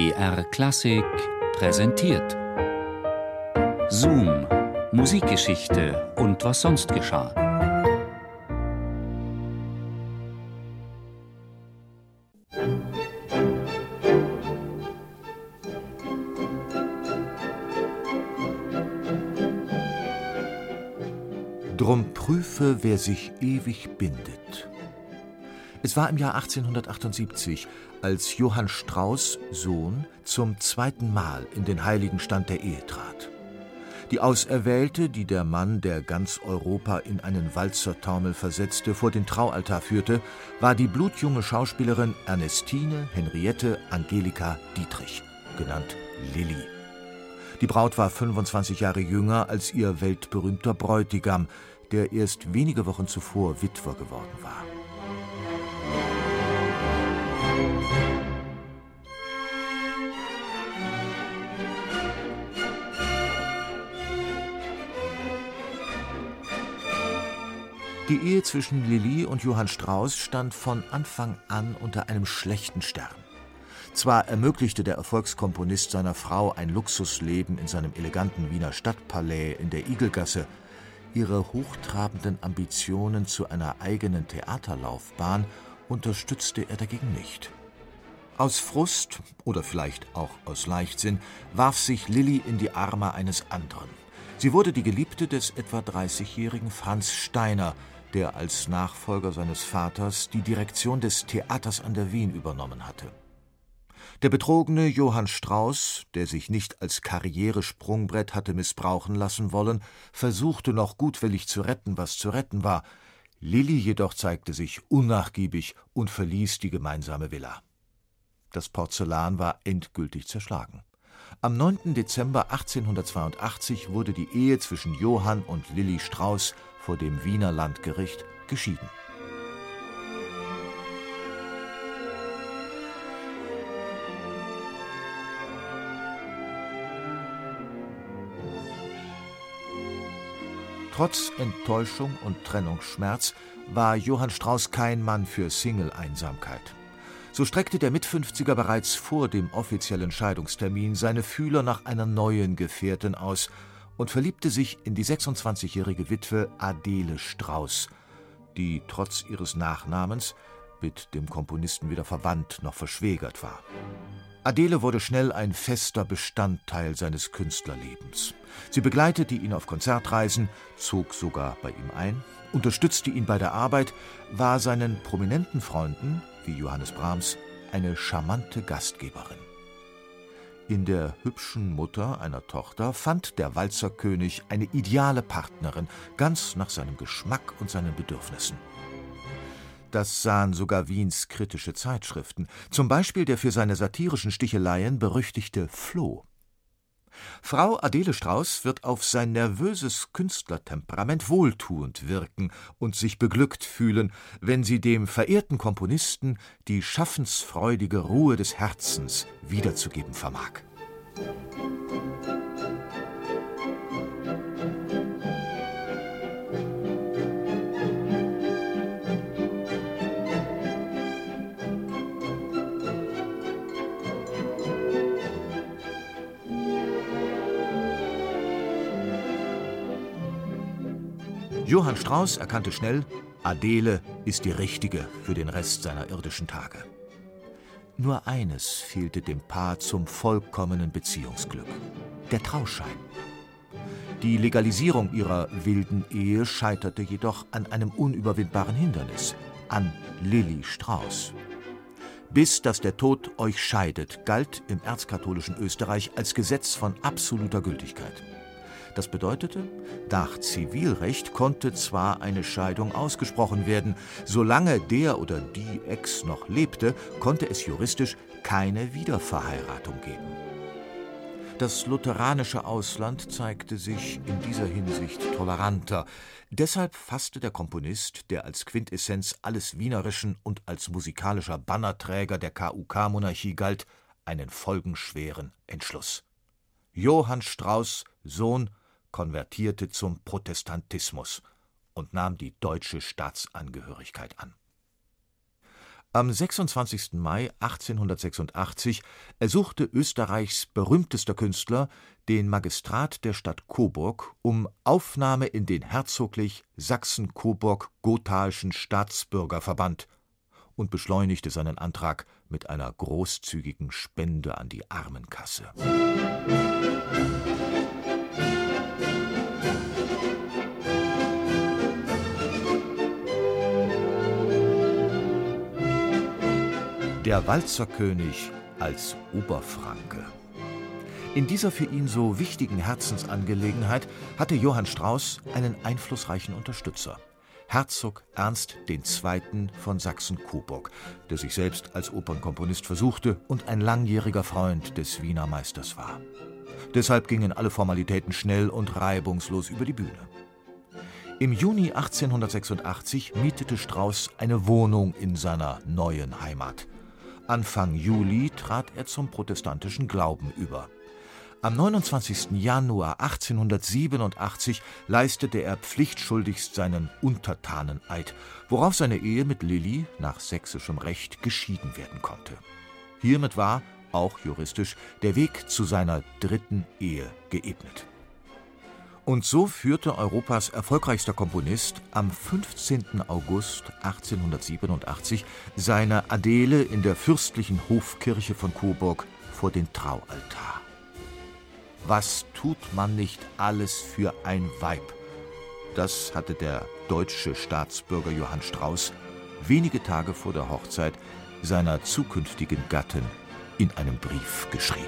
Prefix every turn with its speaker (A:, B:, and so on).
A: BR Klassik präsentiert. Zoom, Musikgeschichte und was sonst geschah.
B: Drum prüfe, wer sich ewig bindet. Es war im Jahr 1878, als Johann Strauß, Sohn, zum zweiten Mal in den heiligen Stand der Ehe trat. Die Auserwählte, die der Mann, der ganz Europa in einen Walzertaumel versetzte, vor den Traualtar führte, war die blutjunge Schauspielerin Ernestine Henriette Angelika Dietrich, genannt Lilli. Die Braut war 25 Jahre jünger als ihr weltberühmter Bräutigam, der erst wenige Wochen zuvor Witwer geworden war. Die Ehe zwischen Lilli und Johann Strauß stand von Anfang an unter einem schlechten Stern. Zwar ermöglichte der Erfolgskomponist seiner Frau ein Luxusleben in seinem eleganten Wiener Stadtpalais in der Igelgasse, ihre hochtrabenden Ambitionen zu einer eigenen Theaterlaufbahn unterstützte er dagegen nicht. Aus Frust oder vielleicht auch aus Leichtsinn warf sich Lilli in die Arme eines anderen. Sie wurde die Geliebte des etwa 30-jährigen Franz Steiner, der als Nachfolger seines Vaters die Direktion des Theaters an der Wien übernommen hatte. Der betrogene Johann Strauß, der sich nicht als Karrieresprungbrett hatte missbrauchen lassen wollen, versuchte noch gutwillig zu retten, was zu retten war. Lilli jedoch zeigte sich unnachgiebig und verließ die gemeinsame Villa. Das Porzellan war endgültig zerschlagen. Am 9. Dezember 1882 wurde die Ehe zwischen Johann und Lilli Strauß vor dem Wiener Landgericht geschieden. Trotz Enttäuschung und Trennungsschmerz war Johann Strauß kein Mann für Single-Einsamkeit. So streckte der Mitfünfziger bereits vor dem offiziellen Scheidungstermin seine Fühler nach einer neuen Gefährtin aus und verliebte sich in die 26-jährige Witwe Adele Strauß, die trotz ihres Nachnamens mit dem Komponisten weder verwandt noch verschwägert war. Adele wurde schnell ein fester Bestandteil seines Künstlerlebens. Sie begleitete ihn auf Konzertreisen, zog sogar bei ihm ein, unterstützte ihn bei der Arbeit, war seinen prominenten Freunden, wie Johannes Brahms, eine charmante Gastgeberin. In der hübschen Mutter einer Tochter fand der Walzerkönig eine ideale Partnerin, ganz nach seinem Geschmack und seinen Bedürfnissen. Das sahen sogar Wiens kritische Zeitschriften, zum Beispiel der für seine satirischen Sticheleien berüchtigte Floh. Frau Adele Strauß wird auf sein nervöses Künstlertemperament wohltuend wirken und sich beglückt fühlen, wenn sie dem verehrten Komponisten die schaffensfreudige Ruhe des Herzens wiederzugeben vermag. Johann Strauß erkannte schnell, Adele ist die richtige für den Rest seiner irdischen Tage. Nur eines fehlte dem Paar zum vollkommenen Beziehungsglück: der Trauschein. Die Legalisierung ihrer wilden Ehe scheiterte jedoch an einem unüberwindbaren Hindernis: an Lilli Strauß. Bis dass der Tod euch scheidet, galt im erzkatholischen Österreich als Gesetz von absoluter Gültigkeit. Das bedeutete, nach Zivilrecht konnte zwar eine Scheidung ausgesprochen werden, solange der oder die Ex noch lebte, konnte es juristisch keine Wiederverheiratung geben. Das lutheranische Ausland zeigte sich in dieser Hinsicht toleranter. Deshalb fasste der Komponist, der als Quintessenz alles Wienerischen und als musikalischer Bannerträger der KUK-Monarchie galt, einen folgenschweren Entschluss. Johann Strauß, Sohn konvertierte zum Protestantismus und nahm die deutsche Staatsangehörigkeit an. Am 26. Mai 1886 ersuchte Österreichs berühmtester Künstler den Magistrat der Stadt Coburg um Aufnahme in den herzoglich Sachsen-Coburg-Gothaischen Staatsbürgerverband und beschleunigte seinen Antrag mit einer großzügigen Spende an die Armenkasse. Der Walzerkönig als Oberfranke. In dieser für ihn so wichtigen Herzensangelegenheit hatte Johann Strauß einen einflussreichen Unterstützer. Herzog Ernst II. von Sachsen-Coburg, der sich selbst als Opernkomponist versuchte und ein langjähriger Freund des Wiener Meisters war. Deshalb gingen alle Formalitäten schnell und reibungslos über die Bühne. Im Juni 1886 mietete Strauß eine Wohnung in seiner neuen Heimat. Anfang Juli trat er zum protestantischen Glauben über. Am 29. Januar 1887 leistete er pflichtschuldigst seinen Untertaneneid, worauf seine Ehe mit Lilly nach sächsischem Recht geschieden werden konnte. Hiermit war, auch juristisch, der Weg zu seiner dritten Ehe geebnet. Und so führte Europas erfolgreichster Komponist am 15. August 1887 seine Adele in der fürstlichen Hofkirche von Coburg vor den Traualtar. Was tut man nicht alles für ein Weib? Das hatte der deutsche Staatsbürger Johann Strauß wenige Tage vor der Hochzeit seiner zukünftigen Gattin in einem Brief geschrieben.